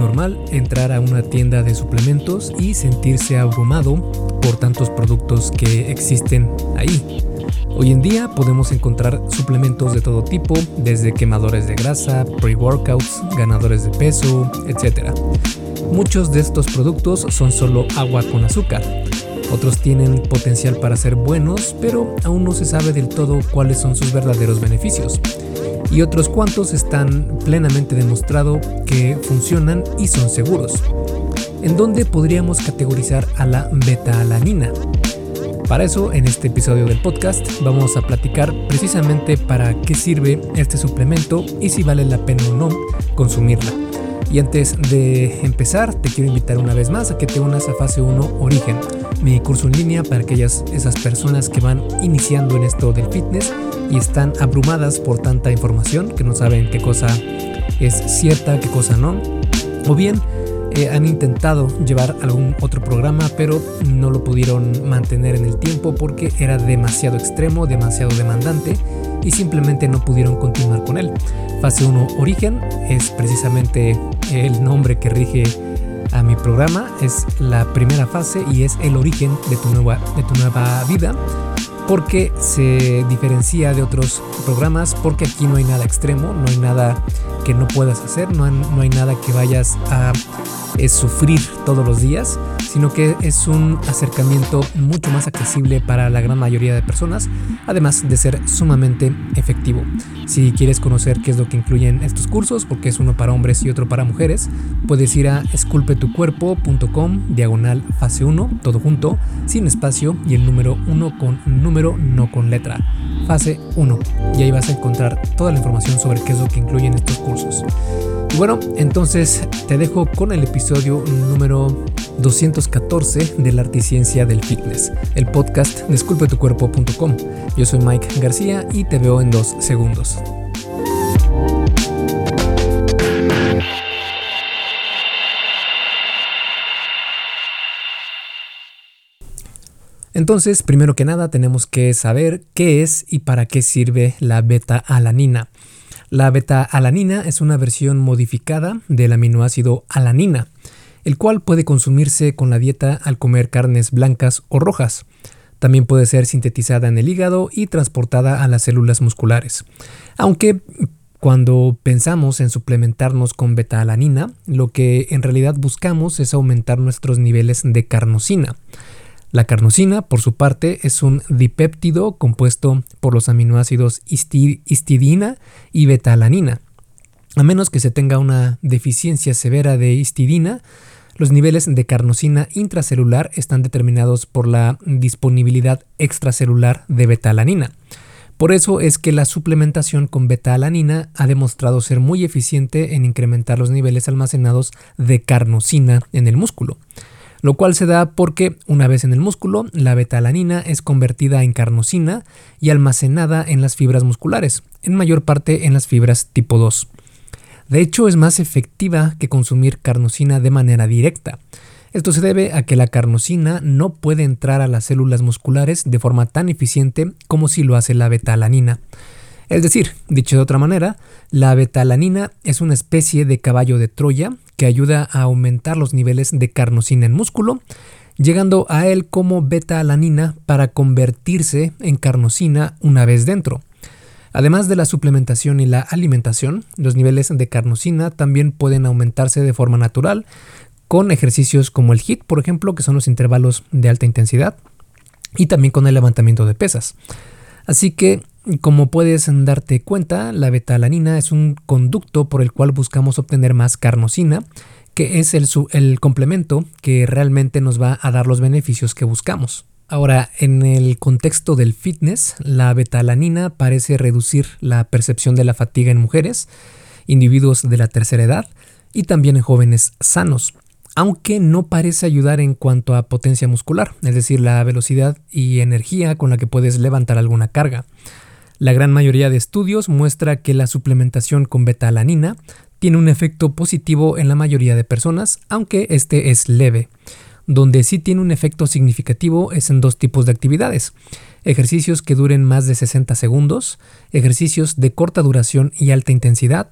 normal entrar a una tienda de suplementos y sentirse abrumado por tantos productos que existen ahí. Hoy en día podemos encontrar suplementos de todo tipo, desde quemadores de grasa, pre-workouts, ganadores de peso, etc. Muchos de estos productos son solo agua con azúcar. Otros tienen potencial para ser buenos, pero aún no se sabe del todo cuáles son sus verdaderos beneficios. Y otros cuantos están plenamente demostrado que funcionan y son seguros. ¿En dónde podríamos categorizar a la beta-alanina? Para eso, en este episodio del podcast, vamos a platicar precisamente para qué sirve este suplemento y si vale la pena o no consumirla. Y antes de empezar, te quiero invitar una vez más a que te unas a Fase 1 Origen, mi curso en línea para aquellas esas personas que van iniciando en esto del fitness y están abrumadas por tanta información que no saben qué cosa es cierta, qué cosa no. O bien eh, han intentado llevar algún otro programa, pero no lo pudieron mantener en el tiempo porque era demasiado extremo, demasiado demandante y simplemente no pudieron continuar con él. Fase 1 Origen es precisamente el nombre que rige a mi programa, es la primera fase y es el origen de tu nueva, de tu nueva vida porque se diferencia de otros programas, porque aquí no hay nada extremo, no hay nada que no puedas hacer, no no hay nada que vayas a es sufrir todos los días, sino que es un acercamiento mucho más accesible para la gran mayoría de personas, además de ser sumamente efectivo. Si quieres conocer qué es lo que incluyen estos cursos, porque es uno para hombres y otro para mujeres, puedes ir a esculpetucuerpo.com diagonal fase 1, todo junto, sin espacio y el número 1 con número, no con letra. Fase 1. Y ahí vas a encontrar toda la información sobre qué es lo que incluyen estos cursos. Y bueno, entonces te dejo con el episodio número 214 de la Articiencia del Fitness, el podcast desculpetucuerpo.com. Yo soy Mike García y te veo en dos segundos. Entonces, primero que nada, tenemos que saber qué es y para qué sirve la beta-alanina. La beta-alanina es una versión modificada del aminoácido alanina, el cual puede consumirse con la dieta al comer carnes blancas o rojas. También puede ser sintetizada en el hígado y transportada a las células musculares. Aunque cuando pensamos en suplementarnos con beta-alanina, lo que en realidad buscamos es aumentar nuestros niveles de carnosina. La carnosina, por su parte, es un dipéptido compuesto por los aminoácidos histidina y betalanina. A menos que se tenga una deficiencia severa de histidina, los niveles de carnosina intracelular están determinados por la disponibilidad extracelular de betalanina. Por eso es que la suplementación con betalanina ha demostrado ser muy eficiente en incrementar los niveles almacenados de carnosina en el músculo lo cual se da porque una vez en el músculo, la betalanina es convertida en carnosina y almacenada en las fibras musculares, en mayor parte en las fibras tipo 2. De hecho, es más efectiva que consumir carnosina de manera directa. Esto se debe a que la carnosina no puede entrar a las células musculares de forma tan eficiente como si lo hace la betalanina. Es decir, dicho de otra manera, la betalanina es una especie de caballo de Troya que ayuda a aumentar los niveles de carnosina en músculo, llegando a él como beta-alanina para convertirse en carnosina una vez dentro. Además de la suplementación y la alimentación, los niveles de carnosina también pueden aumentarse de forma natural con ejercicios como el HIIT, por ejemplo, que son los intervalos de alta intensidad, y también con el levantamiento de pesas. Así que como puedes darte cuenta, la betalanina es un conducto por el cual buscamos obtener más carnosina, que es el, el complemento que realmente nos va a dar los beneficios que buscamos. Ahora, en el contexto del fitness, la betalanina parece reducir la percepción de la fatiga en mujeres, individuos de la tercera edad y también en jóvenes sanos, aunque no parece ayudar en cuanto a potencia muscular, es decir, la velocidad y energía con la que puedes levantar alguna carga. La gran mayoría de estudios muestra que la suplementación con betalanina tiene un efecto positivo en la mayoría de personas, aunque este es leve. Donde sí tiene un efecto significativo es en dos tipos de actividades. Ejercicios que duren más de 60 segundos, ejercicios de corta duración y alta intensidad.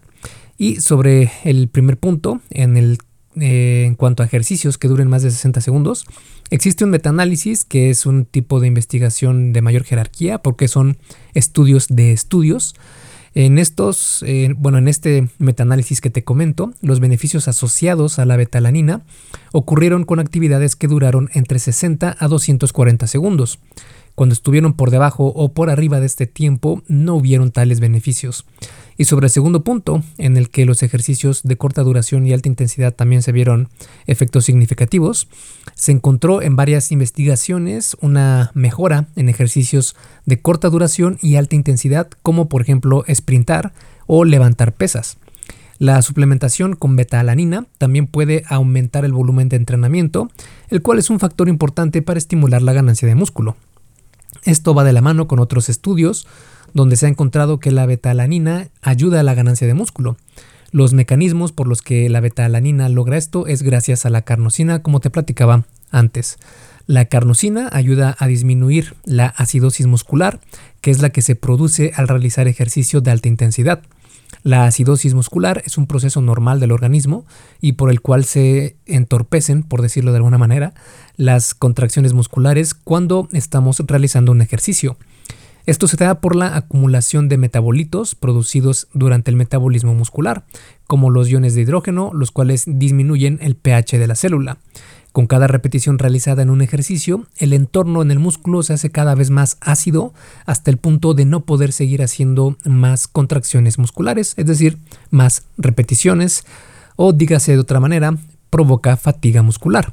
Y sobre el primer punto, en el eh, en cuanto a ejercicios que duren más de 60 segundos. Existe un metaanálisis que es un tipo de investigación de mayor jerarquía porque son estudios de estudios. En estos, bueno, en este metaanálisis que te comento, los beneficios asociados a la betalanina ocurrieron con actividades que duraron entre 60 a 240 segundos. Cuando estuvieron por debajo o por arriba de este tiempo, no hubieron tales beneficios. Y sobre el segundo punto, en el que los ejercicios de corta duración y alta intensidad también se vieron efectos significativos, se encontró en varias investigaciones una mejora en ejercicios de corta duración y alta intensidad, como por ejemplo sprintar o levantar pesas. La suplementación con beta-alanina también puede aumentar el volumen de entrenamiento, el cual es un factor importante para estimular la ganancia de músculo. Esto va de la mano con otros estudios donde se ha encontrado que la beta-alanina ayuda a la ganancia de músculo. Los mecanismos por los que la beta-alanina logra esto es gracias a la carnosina, como te platicaba antes. La carnosina ayuda a disminuir la acidosis muscular, que es la que se produce al realizar ejercicio de alta intensidad. La acidosis muscular es un proceso normal del organismo y por el cual se entorpecen, por decirlo de alguna manera, las contracciones musculares cuando estamos realizando un ejercicio. Esto se da por la acumulación de metabolitos producidos durante el metabolismo muscular, como los iones de hidrógeno, los cuales disminuyen el pH de la célula. Con cada repetición realizada en un ejercicio, el entorno en el músculo se hace cada vez más ácido hasta el punto de no poder seguir haciendo más contracciones musculares, es decir, más repeticiones, o dígase de otra manera, provoca fatiga muscular.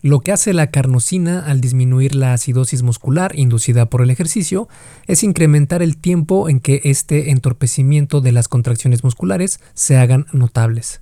Lo que hace la carnosina al disminuir la acidosis muscular inducida por el ejercicio es incrementar el tiempo en que este entorpecimiento de las contracciones musculares se hagan notables.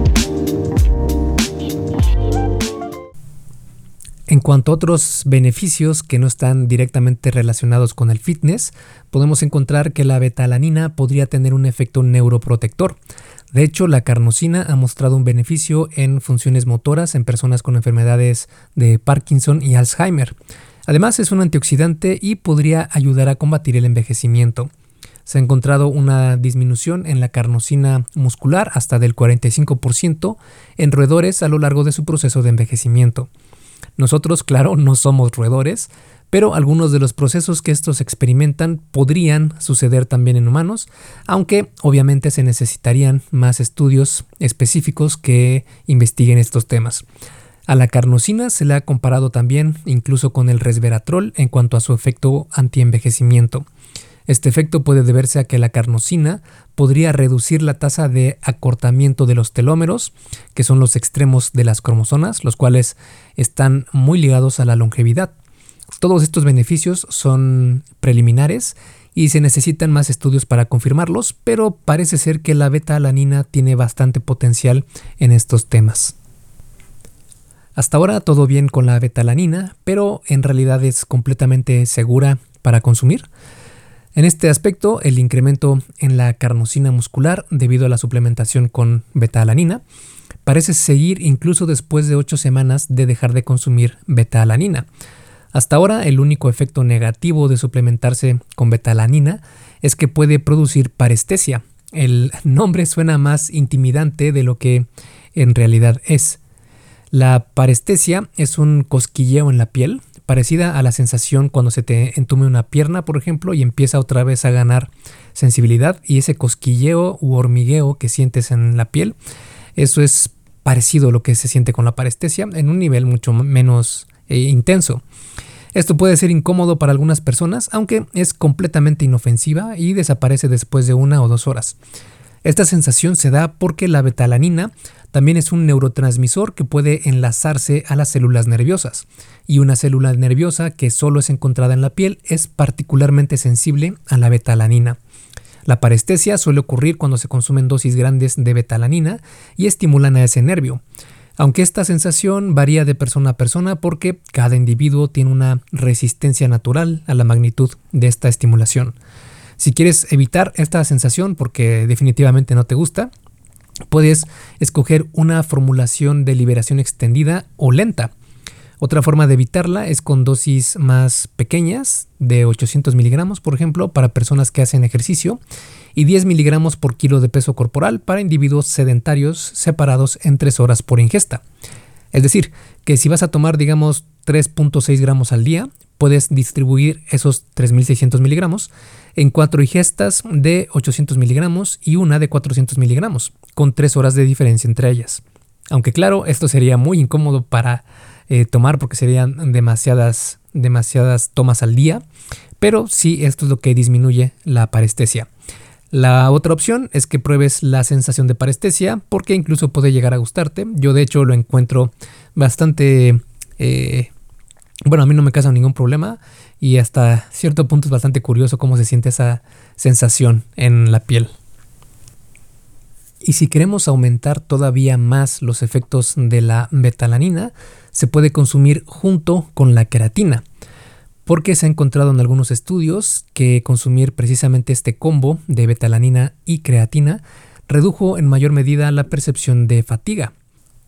Cuanto a otros beneficios que no están directamente relacionados con el fitness, podemos encontrar que la betalanina podría tener un efecto neuroprotector. De hecho, la carnosina ha mostrado un beneficio en funciones motoras en personas con enfermedades de Parkinson y Alzheimer. Además, es un antioxidante y podría ayudar a combatir el envejecimiento. Se ha encontrado una disminución en la carnosina muscular hasta del 45% en roedores a lo largo de su proceso de envejecimiento. Nosotros, claro, no somos roedores, pero algunos de los procesos que estos experimentan podrían suceder también en humanos, aunque obviamente se necesitarían más estudios específicos que investiguen estos temas. A la carnosina se le ha comparado también incluso con el resveratrol en cuanto a su efecto antienvejecimiento. Este efecto puede deberse a que la carnosina podría reducir la tasa de acortamiento de los telómeros, que son los extremos de las cromosomas, los cuales están muy ligados a la longevidad. Todos estos beneficios son preliminares y se necesitan más estudios para confirmarlos, pero parece ser que la beta-alanina tiene bastante potencial en estos temas. Hasta ahora todo bien con la beta-alanina, pero en realidad es completamente segura para consumir. En este aspecto, el incremento en la carnosina muscular debido a la suplementación con beta-alanina parece seguir incluso después de 8 semanas de dejar de consumir beta-alanina. Hasta ahora, el único efecto negativo de suplementarse con beta-alanina es que puede producir parestesia. El nombre suena más intimidante de lo que en realidad es. La parestesia es un cosquilleo en la piel, parecida a la sensación cuando se te entume una pierna, por ejemplo, y empieza otra vez a ganar sensibilidad y ese cosquilleo u hormigueo que sientes en la piel, eso es parecido a lo que se siente con la parestesia en un nivel mucho menos eh, intenso. Esto puede ser incómodo para algunas personas, aunque es completamente inofensiva y desaparece después de una o dos horas. Esta sensación se da porque la betalanina también es un neurotransmisor que puede enlazarse a las células nerviosas, y una célula nerviosa que solo es encontrada en la piel es particularmente sensible a la betalanina. La parestesia suele ocurrir cuando se consumen dosis grandes de betalanina y estimulan a ese nervio. Aunque esta sensación varía de persona a persona porque cada individuo tiene una resistencia natural a la magnitud de esta estimulación. Si quieres evitar esta sensación porque definitivamente no te gusta, puedes escoger una formulación de liberación extendida o lenta. Otra forma de evitarla es con dosis más pequeñas, de 800 miligramos, por ejemplo, para personas que hacen ejercicio, y 10 miligramos por kilo de peso corporal para individuos sedentarios separados en 3 horas por ingesta. Es decir, que si vas a tomar, digamos, 3.6 gramos al día, puedes distribuir esos 3.600 miligramos en cuatro ingestas de 800 miligramos y una de 400 miligramos, con 3 horas de diferencia entre ellas. Aunque claro, esto sería muy incómodo para eh, tomar porque serían demasiadas, demasiadas tomas al día, pero sí esto es lo que disminuye la parestesia. La otra opción es que pruebes la sensación de parestesia porque incluso puede llegar a gustarte. Yo de hecho lo encuentro bastante... Eh, bueno, a mí no me causa ningún problema y hasta cierto punto es bastante curioso cómo se siente esa sensación en la piel. Y si queremos aumentar todavía más los efectos de la betalanina, se puede consumir junto con la queratina, porque se ha encontrado en algunos estudios que consumir precisamente este combo de betalanina y creatina redujo en mayor medida la percepción de fatiga.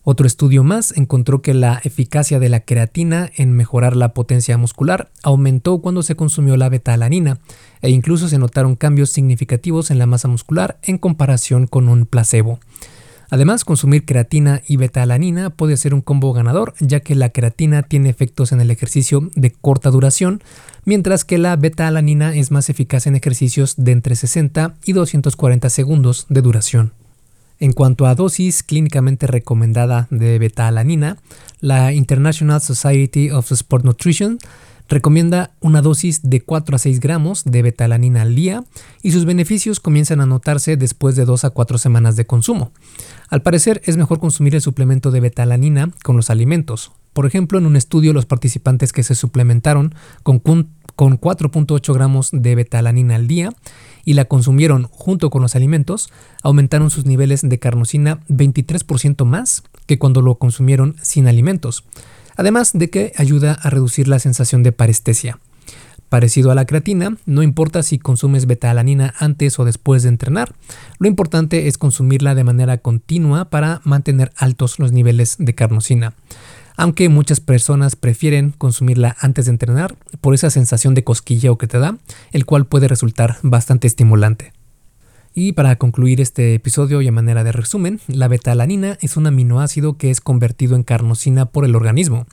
Otro estudio más encontró que la eficacia de la creatina en mejorar la potencia muscular aumentó cuando se consumió la betalanina e incluso se notaron cambios significativos en la masa muscular en comparación con un placebo. Además, consumir creatina y betalanina puede ser un combo ganador, ya que la creatina tiene efectos en el ejercicio de corta duración, mientras que la betalanina es más eficaz en ejercicios de entre 60 y 240 segundos de duración. En cuanto a dosis clínicamente recomendada de beta-alanina, la International Society of Sport Nutrition recomienda una dosis de 4 a 6 gramos de betalanina al día y sus beneficios comienzan a notarse después de 2 a 4 semanas de consumo. Al parecer es mejor consumir el suplemento de betalanina con los alimentos. Por ejemplo, en un estudio los participantes que se suplementaron con, con 4.8 gramos de betalanina al día y la consumieron junto con los alimentos, aumentaron sus niveles de carnosina 23% más que cuando lo consumieron sin alimentos, además de que ayuda a reducir la sensación de parestesia. Parecido a la creatina, no importa si consumes beta-alanina antes o después de entrenar, lo importante es consumirla de manera continua para mantener altos los niveles de carnosina aunque muchas personas prefieren consumirla antes de entrenar por esa sensación de cosquilleo que te da, el cual puede resultar bastante estimulante. Y para concluir este episodio y a manera de resumen, la betalanina es un aminoácido que es convertido en carnosina por el organismo.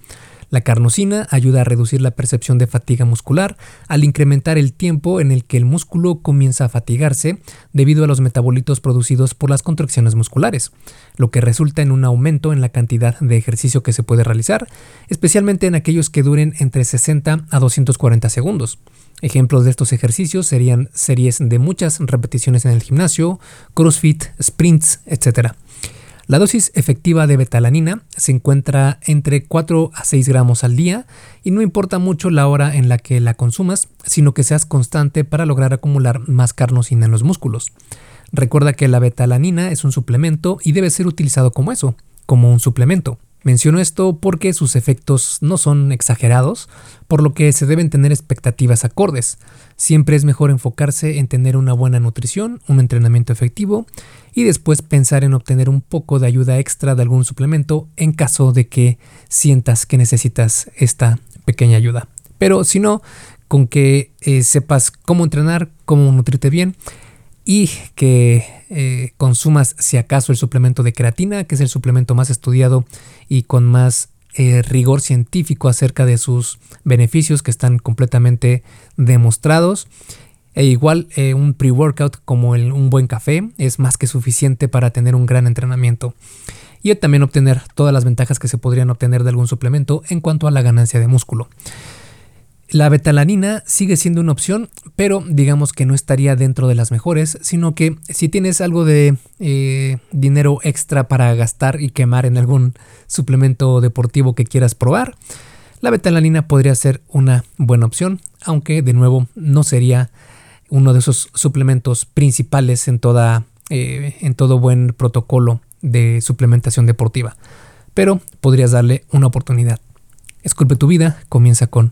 La carnosina ayuda a reducir la percepción de fatiga muscular al incrementar el tiempo en el que el músculo comienza a fatigarse debido a los metabolitos producidos por las contracciones musculares, lo que resulta en un aumento en la cantidad de ejercicio que se puede realizar, especialmente en aquellos que duren entre 60 a 240 segundos. Ejemplos de estos ejercicios serían series de muchas repeticiones en el gimnasio, crossfit, sprints, etc. La dosis efectiva de betalanina se encuentra entre 4 a 6 gramos al día y no importa mucho la hora en la que la consumas, sino que seas constante para lograr acumular más carnosina en los músculos. Recuerda que la betalanina es un suplemento y debe ser utilizado como eso, como un suplemento. Menciono esto porque sus efectos no son exagerados, por lo que se deben tener expectativas acordes. Siempre es mejor enfocarse en tener una buena nutrición, un entrenamiento efectivo y después pensar en obtener un poco de ayuda extra de algún suplemento en caso de que sientas que necesitas esta pequeña ayuda. Pero si no, con que eh, sepas cómo entrenar, cómo nutrirte bien y que eh, consumas si acaso el suplemento de creatina, que es el suplemento más estudiado y con más eh, rigor científico acerca de sus beneficios que están completamente demostrados. E igual eh, un pre-workout como un buen café es más que suficiente para tener un gran entrenamiento. Y también obtener todas las ventajas que se podrían obtener de algún suplemento en cuanto a la ganancia de músculo. La betalanina sigue siendo una opción, pero digamos que no estaría dentro de las mejores, sino que si tienes algo de eh, dinero extra para gastar y quemar en algún suplemento deportivo que quieras probar, la betalanina podría ser una buena opción, aunque de nuevo no sería uno de esos suplementos principales en, toda, eh, en todo buen protocolo de suplementación deportiva. Pero podrías darle una oportunidad. Esculpe tu vida, comienza con